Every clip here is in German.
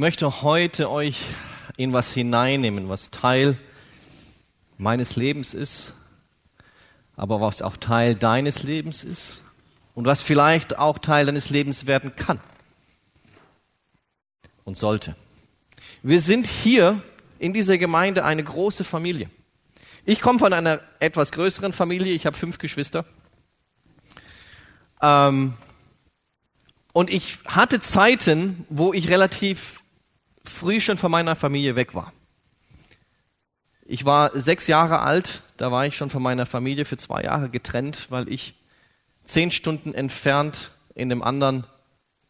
möchte heute euch in was hineinnehmen, was Teil meines Lebens ist, aber was auch Teil deines Lebens ist und was vielleicht auch Teil deines Lebens werden kann und sollte. Wir sind hier in dieser Gemeinde eine große Familie. Ich komme von einer etwas größeren Familie, ich habe fünf Geschwister. Ähm, und ich hatte Zeiten, wo ich relativ früh schon von meiner Familie weg war. Ich war sechs Jahre alt, da war ich schon von meiner Familie für zwei Jahre getrennt, weil ich zehn Stunden entfernt in einem anderen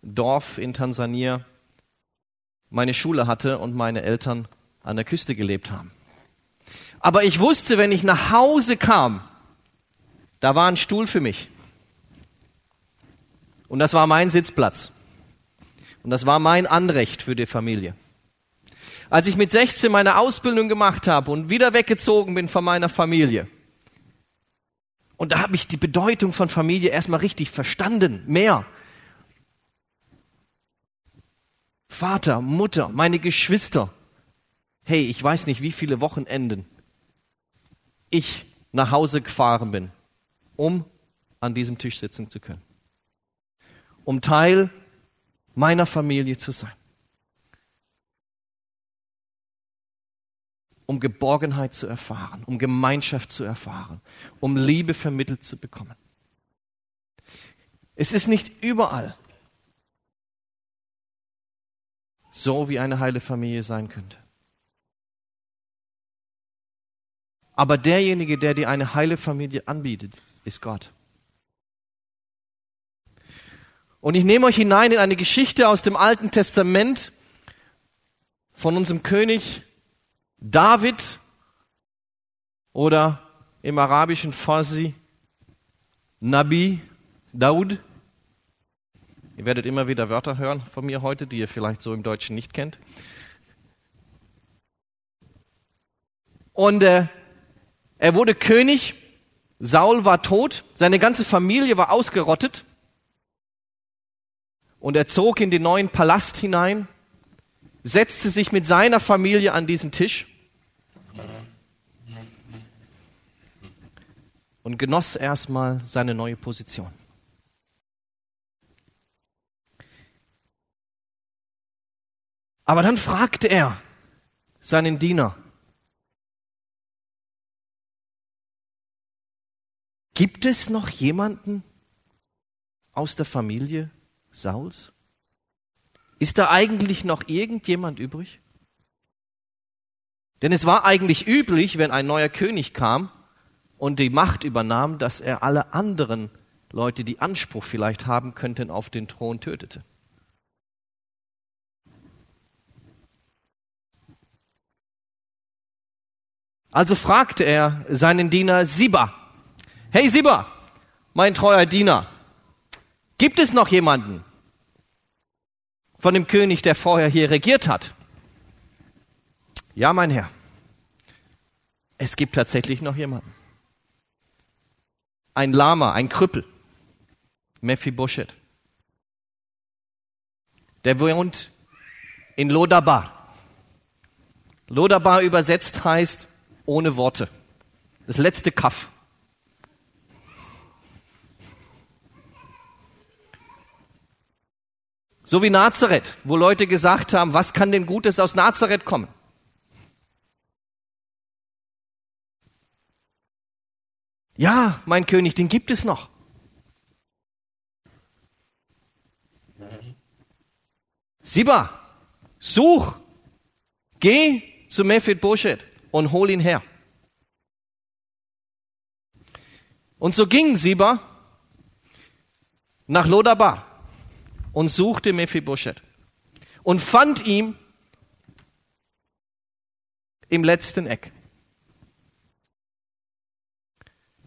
Dorf in Tansania meine Schule hatte und meine Eltern an der Küste gelebt haben. Aber ich wusste, wenn ich nach Hause kam, da war ein Stuhl für mich. Und das war mein Sitzplatz. Und das war mein Anrecht für die Familie. Als ich mit 16 meine Ausbildung gemacht habe und wieder weggezogen bin von meiner Familie, und da habe ich die Bedeutung von Familie erstmal richtig verstanden, mehr. Vater, Mutter, meine Geschwister. Hey, ich weiß nicht, wie viele Wochenenden ich nach Hause gefahren bin, um an diesem Tisch sitzen zu können. Um Teil meiner Familie zu sein. Um Geborgenheit zu erfahren, um Gemeinschaft zu erfahren, um Liebe vermittelt zu bekommen. Es ist nicht überall so, wie eine heile Familie sein könnte. Aber derjenige, der dir eine heile Familie anbietet, ist Gott. Und ich nehme euch hinein in eine Geschichte aus dem Alten Testament von unserem König David oder im arabischen Farsi Nabi Daud. Ihr werdet immer wieder Wörter hören von mir heute, die ihr vielleicht so im Deutschen nicht kennt. Und äh, er wurde König, Saul war tot, seine ganze Familie war ausgerottet und er zog in den neuen Palast hinein, setzte sich mit seiner Familie an diesen Tisch und genoss erstmal seine neue Position. Aber dann fragte er seinen Diener, Gibt es noch jemanden aus der Familie Sauls? Ist da eigentlich noch irgendjemand übrig? Denn es war eigentlich üblich, wenn ein neuer König kam und die Macht übernahm, dass er alle anderen Leute, die Anspruch vielleicht haben könnten, auf den Thron tötete. Also fragte er seinen Diener Siba, Hey Siba, mein treuer Diener, gibt es noch jemanden von dem König, der vorher hier regiert hat? Ja, mein Herr. Es gibt tatsächlich noch jemanden. Ein Lama, ein Krüppel, Mephibosheth. Der wohnt in Lodabar. Lodabar übersetzt heißt ohne Worte. Das letzte Kaff. So wie Nazareth, wo Leute gesagt haben, was kann denn Gutes aus Nazareth kommen? Ja, mein König, den gibt es noch. Siba, such, geh zu Mephid Boshet und hol ihn her. Und so ging Siba nach Lodabar und suchte Mephibosheth und fand ihn im letzten Eck.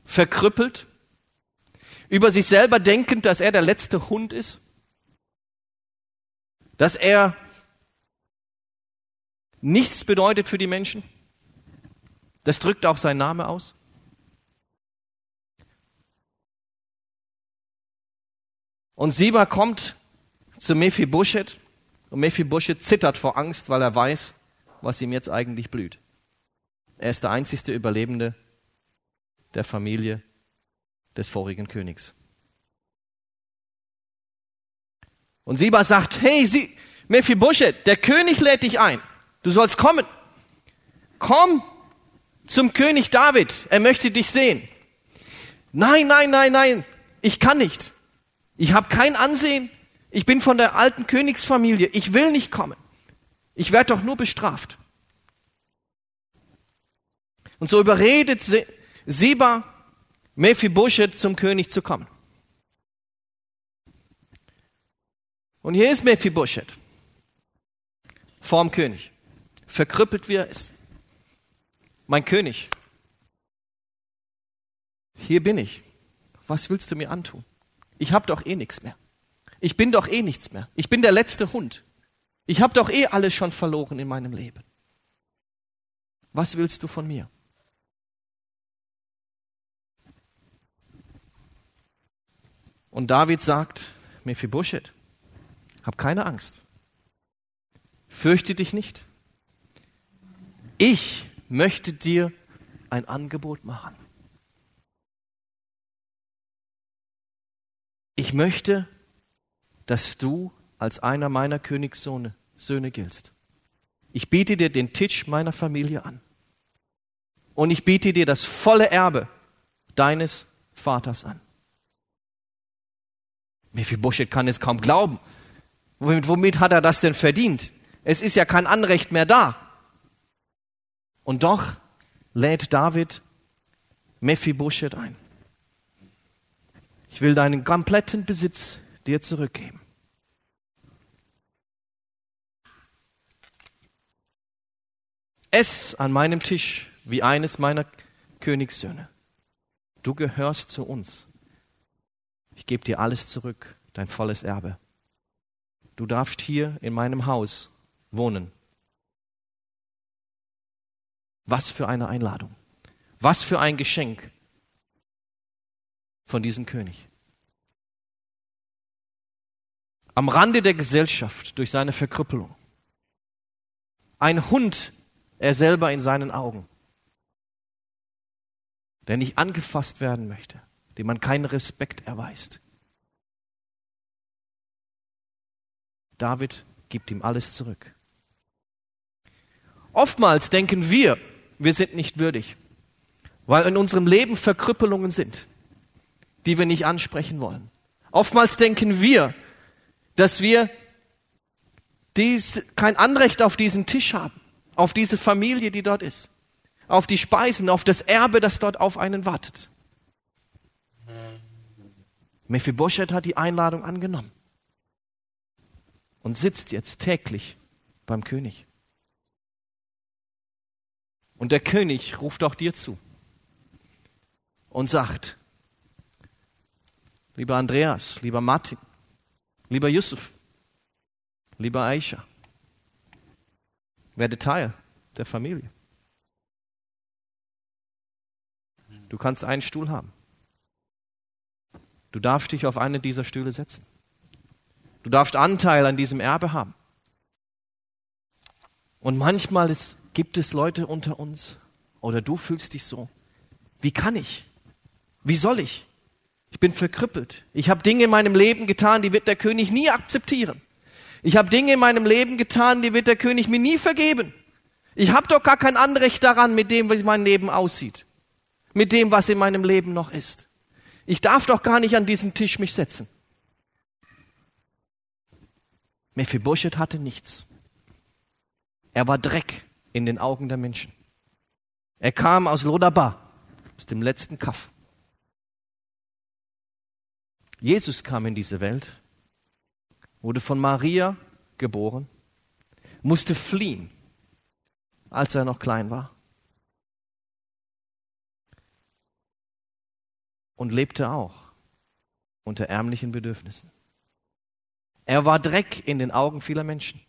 Verkrüppelt, über sich selber denkend, dass er der letzte Hund ist, dass er nichts bedeutet für die Menschen. Das drückt auch sein Name aus. Und Siba kommt zu Mephibosheth Und Mephibosheth zittert vor Angst, weil er weiß, was ihm jetzt eigentlich blüht. Er ist der einzigste Überlebende der Familie des vorigen Königs. Und Siba sagt, hey, Sie, Mephibosheth, der König lädt dich ein. Du sollst kommen. Komm zum König David. Er möchte dich sehen. Nein, nein, nein, nein. Ich kann nicht. Ich habe kein Ansehen. Ich bin von der alten Königsfamilie. Ich will nicht kommen. Ich werde doch nur bestraft. Und so überredet Siba Mephibosheth zum König zu kommen. Und hier ist Mephibosheth vorm König, verkrüppelt wie er ist. Mein König, hier bin ich. Was willst du mir antun? Ich habe doch eh nichts mehr. Ich bin doch eh nichts mehr. Ich bin der letzte Hund. Ich habe doch eh alles schon verloren in meinem Leben. Was willst du von mir? Und David sagt, Mephibosheth, hab keine Angst. Fürchte dich nicht. Ich möchte dir ein Angebot machen. Ich möchte, dass du als einer meiner Königssöhne Söhne giltst. Ich biete dir den Tisch meiner Familie an. Und ich biete dir das volle Erbe deines Vaters an. Mephibosheth kann es kaum glauben. Womit, womit hat er das denn verdient? Es ist ja kein Anrecht mehr da. Und doch lädt David Mephibosheth ein. Ich will deinen kompletten Besitz dir zurückgeben. Ess an meinem Tisch wie eines meiner Königssöhne. Du gehörst zu uns. Ich gebe dir alles zurück, dein volles Erbe. Du darfst hier in meinem Haus wohnen. Was für eine Einladung. Was für ein Geschenk von diesem König. Am Rande der Gesellschaft durch seine Verkrüppelung. Ein Hund, er selber in seinen Augen, der nicht angefasst werden möchte dem man keinen Respekt erweist. David gibt ihm alles zurück. Oftmals denken wir, wir sind nicht würdig, weil in unserem Leben Verkrüppelungen sind, die wir nicht ansprechen wollen. Oftmals denken wir, dass wir dies, kein Anrecht auf diesen Tisch haben, auf diese Familie, die dort ist, auf die Speisen, auf das Erbe, das dort auf einen wartet. Mephibosheth hat die Einladung angenommen und sitzt jetzt täglich beim König. Und der König ruft auch dir zu und sagt, lieber Andreas, lieber Martin, lieber Yusuf, lieber Aisha, werde Teil der Familie. Du kannst einen Stuhl haben. Du darfst dich auf eine dieser Stühle setzen. Du darfst Anteil an diesem Erbe haben. Und manchmal ist, gibt es Leute unter uns, oder du fühlst dich so. Wie kann ich? Wie soll ich? Ich bin verkrüppelt. Ich habe Dinge in meinem Leben getan, die wird der König nie akzeptieren. Ich habe Dinge in meinem Leben getan, die wird der König mir nie vergeben. Ich habe doch gar kein Anrecht daran, mit dem, wie mein Leben aussieht. Mit dem, was in meinem Leben noch ist. Ich darf doch gar nicht an diesen Tisch mich setzen. Mephibosheth hatte nichts. Er war Dreck in den Augen der Menschen. Er kam aus Lodabar, aus dem letzten Kaff. Jesus kam in diese Welt, wurde von Maria geboren, musste fliehen, als er noch klein war. und lebte auch unter ärmlichen Bedürfnissen. Er war Dreck in den Augen vieler Menschen.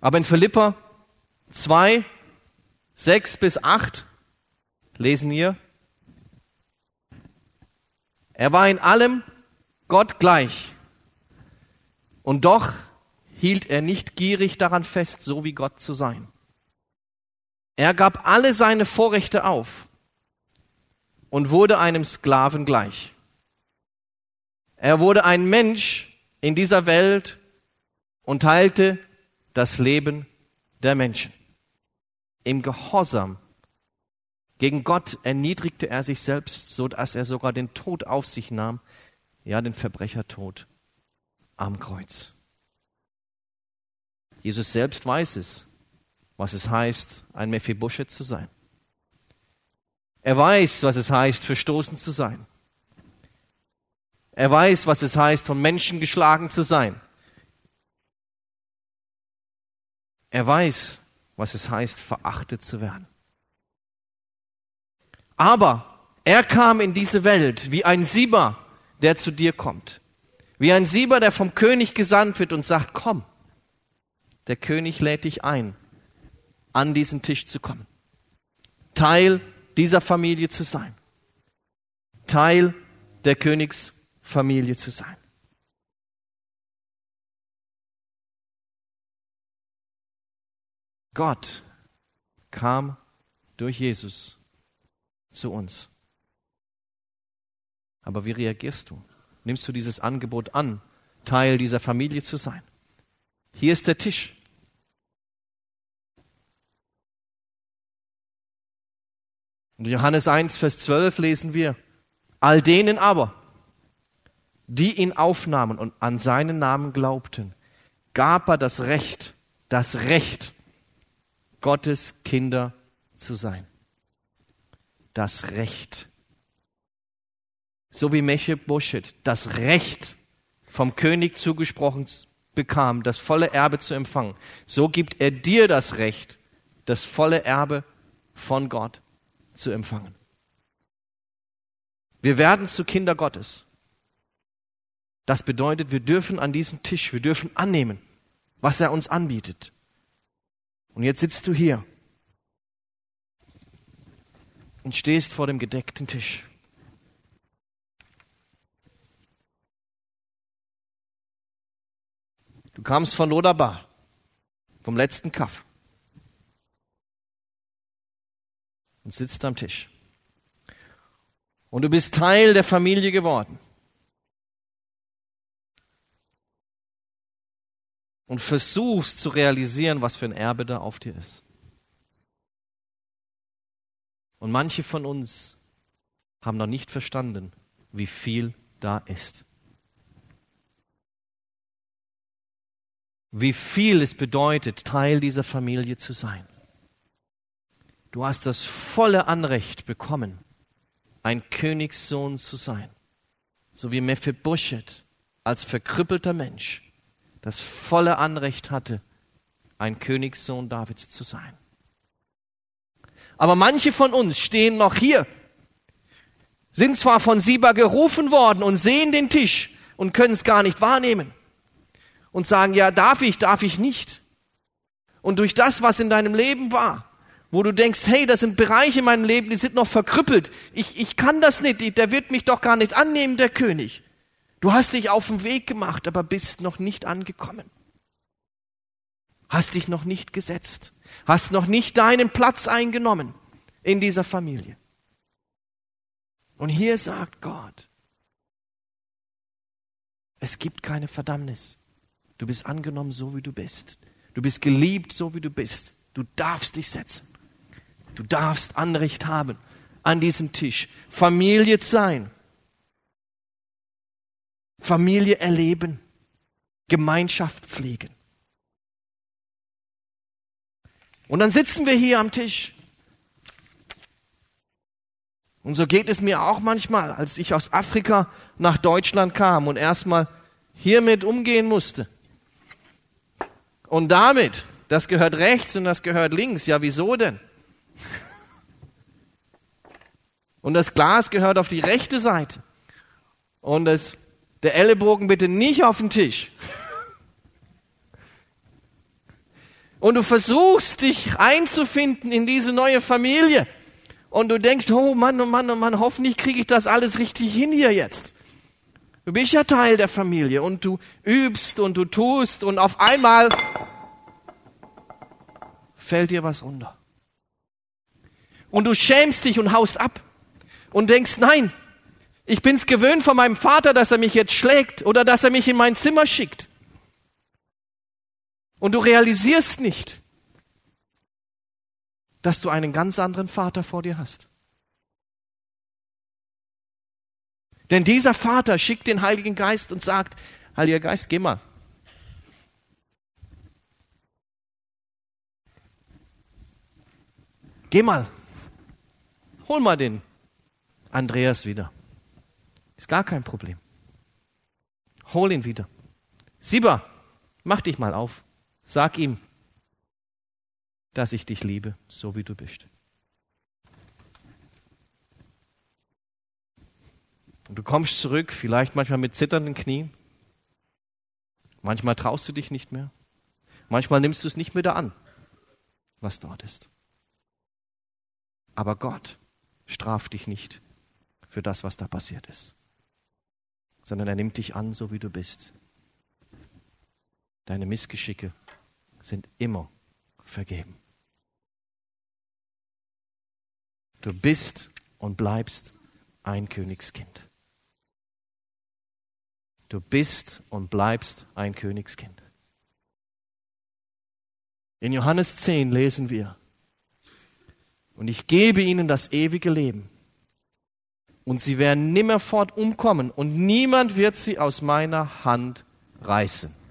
Aber in Philippa 2, 6 bis 8 lesen wir, er war in allem Gott gleich, Und doch hielt er nicht gierig daran fest, so wie Gott zu sein. Er gab alle seine Vorrechte auf und wurde einem Sklaven gleich. Er wurde ein Mensch in dieser Welt und teilte das Leben der Menschen. Im Gehorsam gegen Gott erniedrigte er sich selbst, so dass er sogar den Tod auf sich nahm, ja den Verbrechertod am Kreuz. Jesus selbst weiß es, was es heißt, ein Mephibosheth zu sein. Er weiß, was es heißt, verstoßen zu sein. Er weiß, was es heißt, von Menschen geschlagen zu sein. Er weiß, was es heißt, verachtet zu werden. Aber er kam in diese Welt wie ein Sieber, der zu dir kommt. Wie ein Sieber, der vom König gesandt wird und sagt, komm. Der König lädt dich ein, an diesen Tisch zu kommen. Teil dieser Familie zu sein. Teil der Königsfamilie zu sein. Gott kam durch Jesus zu uns. Aber wie reagierst du? Nimmst du dieses Angebot an, Teil dieser Familie zu sein? Hier ist der Tisch. In Johannes 1, Vers 12 lesen wir, all denen aber, die ihn aufnahmen und an seinen Namen glaubten, gab er das Recht, das Recht, Gottes Kinder zu sein das Recht. So wie Mephibosheth das Recht vom König zugesprochen bekam, das volle Erbe zu empfangen, so gibt er dir das Recht, das volle Erbe von Gott zu empfangen. Wir werden zu Kinder Gottes. Das bedeutet, wir dürfen an diesen Tisch, wir dürfen annehmen, was er uns anbietet. Und jetzt sitzt du hier und stehst vor dem gedeckten Tisch. Du kamst von Lodabar, vom letzten Kaff und sitzt am Tisch. Und du bist Teil der Familie geworden. Und versuchst zu realisieren, was für ein Erbe da auf dir ist. Und manche von uns haben noch nicht verstanden, wie viel da ist. Wie viel es bedeutet, Teil dieser Familie zu sein. Du hast das volle Anrecht bekommen, ein Königssohn zu sein. So wie Mephibosheth als verkrüppelter Mensch das volle Anrecht hatte, ein Königssohn Davids zu sein. Aber manche von uns stehen noch hier, sind zwar von Siba gerufen worden und sehen den Tisch und können es gar nicht wahrnehmen und sagen, ja, darf ich, darf ich nicht. Und durch das, was in deinem Leben war, wo du denkst, hey, das sind Bereiche in meinem Leben, die sind noch verkrüppelt. Ich, ich kann das nicht, der wird mich doch gar nicht annehmen, der König. Du hast dich auf den Weg gemacht, aber bist noch nicht angekommen. Hast dich noch nicht gesetzt hast noch nicht deinen Platz eingenommen in dieser Familie. Und hier sagt Gott, es gibt keine Verdammnis. Du bist angenommen, so wie du bist. Du bist geliebt, so wie du bist. Du darfst dich setzen. Du darfst Anrecht haben an diesem Tisch. Familie sein. Familie erleben. Gemeinschaft pflegen. Und dann sitzen wir hier am Tisch. Und so geht es mir auch manchmal, als ich aus Afrika nach Deutschland kam und erstmal hiermit umgehen musste. Und damit, das gehört rechts und das gehört links. Ja, wieso denn? Und das Glas gehört auf die rechte Seite. Und das, der Ellenbogen bitte nicht auf den Tisch. Und du versuchst dich einzufinden in diese neue Familie. Und du denkst, oh Mann, oh Mann, oh Mann, hoffentlich kriege ich das alles richtig hin hier jetzt. Du bist ja Teil der Familie und du übst und du tust und auf einmal fällt dir was runter. Und du schämst dich und haust ab und denkst, nein, ich bin's gewöhnt von meinem Vater, dass er mich jetzt schlägt oder dass er mich in mein Zimmer schickt. Und du realisierst nicht, dass du einen ganz anderen Vater vor dir hast. Denn dieser Vater schickt den Heiligen Geist und sagt, Heiliger Geist, geh mal. Geh mal. Hol mal den Andreas wieder. Ist gar kein Problem. Hol ihn wieder. Siba, mach dich mal auf. Sag ihm, dass ich dich liebe, so wie du bist. Und du kommst zurück, vielleicht manchmal mit zitternden Knien. Manchmal traust du dich nicht mehr. Manchmal nimmst du es nicht mehr an, was dort ist. Aber Gott straft dich nicht für das, was da passiert ist, sondern er nimmt dich an, so wie du bist. Deine Missgeschicke sind immer vergeben. Du bist und bleibst ein Königskind. Du bist und bleibst ein Königskind. In Johannes 10 lesen wir, und ich gebe ihnen das ewige Leben, und sie werden nimmerfort umkommen, und niemand wird sie aus meiner Hand reißen.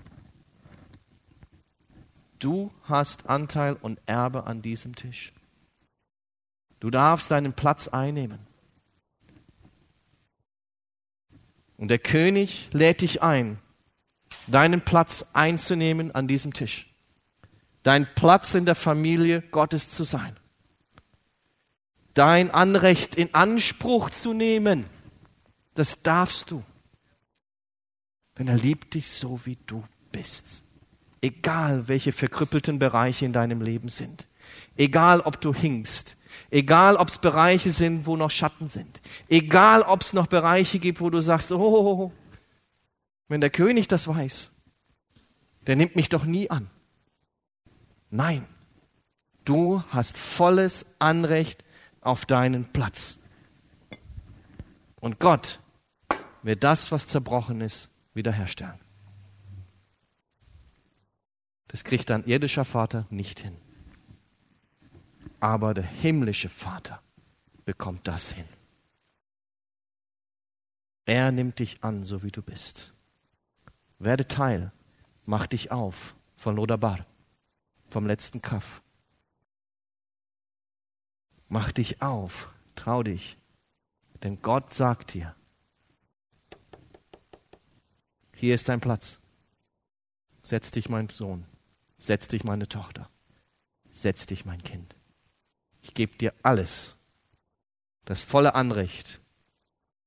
Du hast Anteil und Erbe an diesem Tisch. Du darfst deinen Platz einnehmen. Und der König lädt dich ein, deinen Platz einzunehmen an diesem Tisch. Dein Platz in der Familie Gottes zu sein. Dein Anrecht in Anspruch zu nehmen. Das darfst du. Denn er liebt dich so, wie du bist. Egal, welche verkrüppelten Bereiche in deinem Leben sind. Egal, ob du hinkst. Egal, ob es Bereiche sind, wo noch Schatten sind. Egal, ob es noch Bereiche gibt, wo du sagst, oh, oh, oh, wenn der König das weiß, der nimmt mich doch nie an. Nein, du hast volles Anrecht auf deinen Platz. Und Gott wird das, was zerbrochen ist, wiederherstellen. Das kriegt dein irdischer Vater nicht hin aber der himmlische Vater bekommt das hin. Er nimmt dich an, so wie du bist. Werde Teil, mach dich auf von Lodabar, vom letzten Kaff. Mach dich auf, trau dich, denn Gott sagt dir, hier ist dein Platz. Setz dich, mein Sohn, setz dich, meine Tochter, setz dich, mein Kind ich gebe dir alles, das volle Anrecht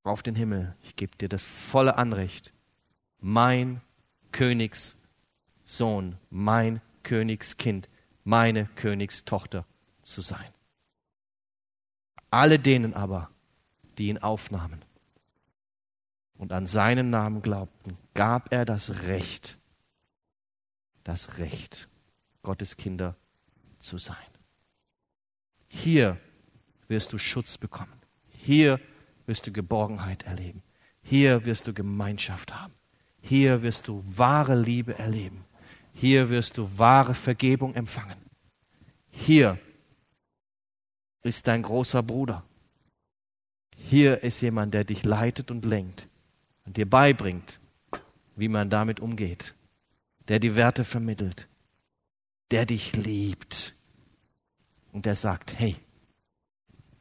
auf den Himmel. Ich gebe dir das volle Anrecht, mein Königssohn, mein Königskind, meine Königstochter zu sein. Alle denen aber, die ihn aufnahmen und an seinen Namen glaubten, gab er das Recht, das Recht, Gottes Kinder zu sein. Hier wirst du Schutz bekommen. Hier wirst du Geborgenheit erleben. Hier wirst du Gemeinschaft haben. Hier wirst du wahre Liebe erleben. Hier wirst du wahre Vergebung empfangen. Hier ist dein großer Bruder. Hier ist jemand, der dich leitet und lenkt und dir beibringt, wie man damit umgeht, der die Werte vermittelt, der dich liebt und der sagt, hey,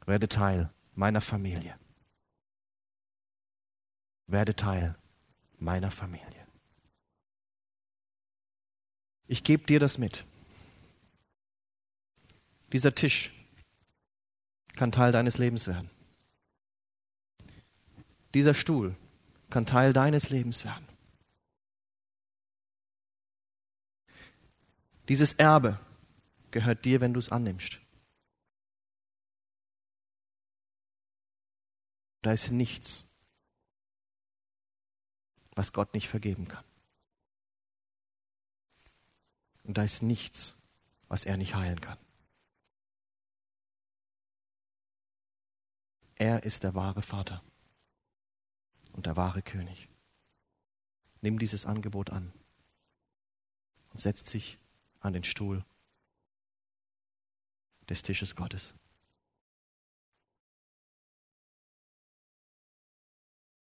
werde Teil meiner Familie. Werde Teil meiner Familie. Ich gebe dir das mit. Dieser Tisch kann Teil deines Lebens werden. Dieser Stuhl kann Teil deines Lebens werden. Dieses Erbe gehört dir, wenn du es annimmst. Da ist nichts, was Gott nicht vergeben kann. Und da ist nichts, was er nicht heilen kann. Er ist der wahre Vater und der wahre König. Nimm dieses Angebot an und setzt sich an den Stuhl des Tisches Gottes.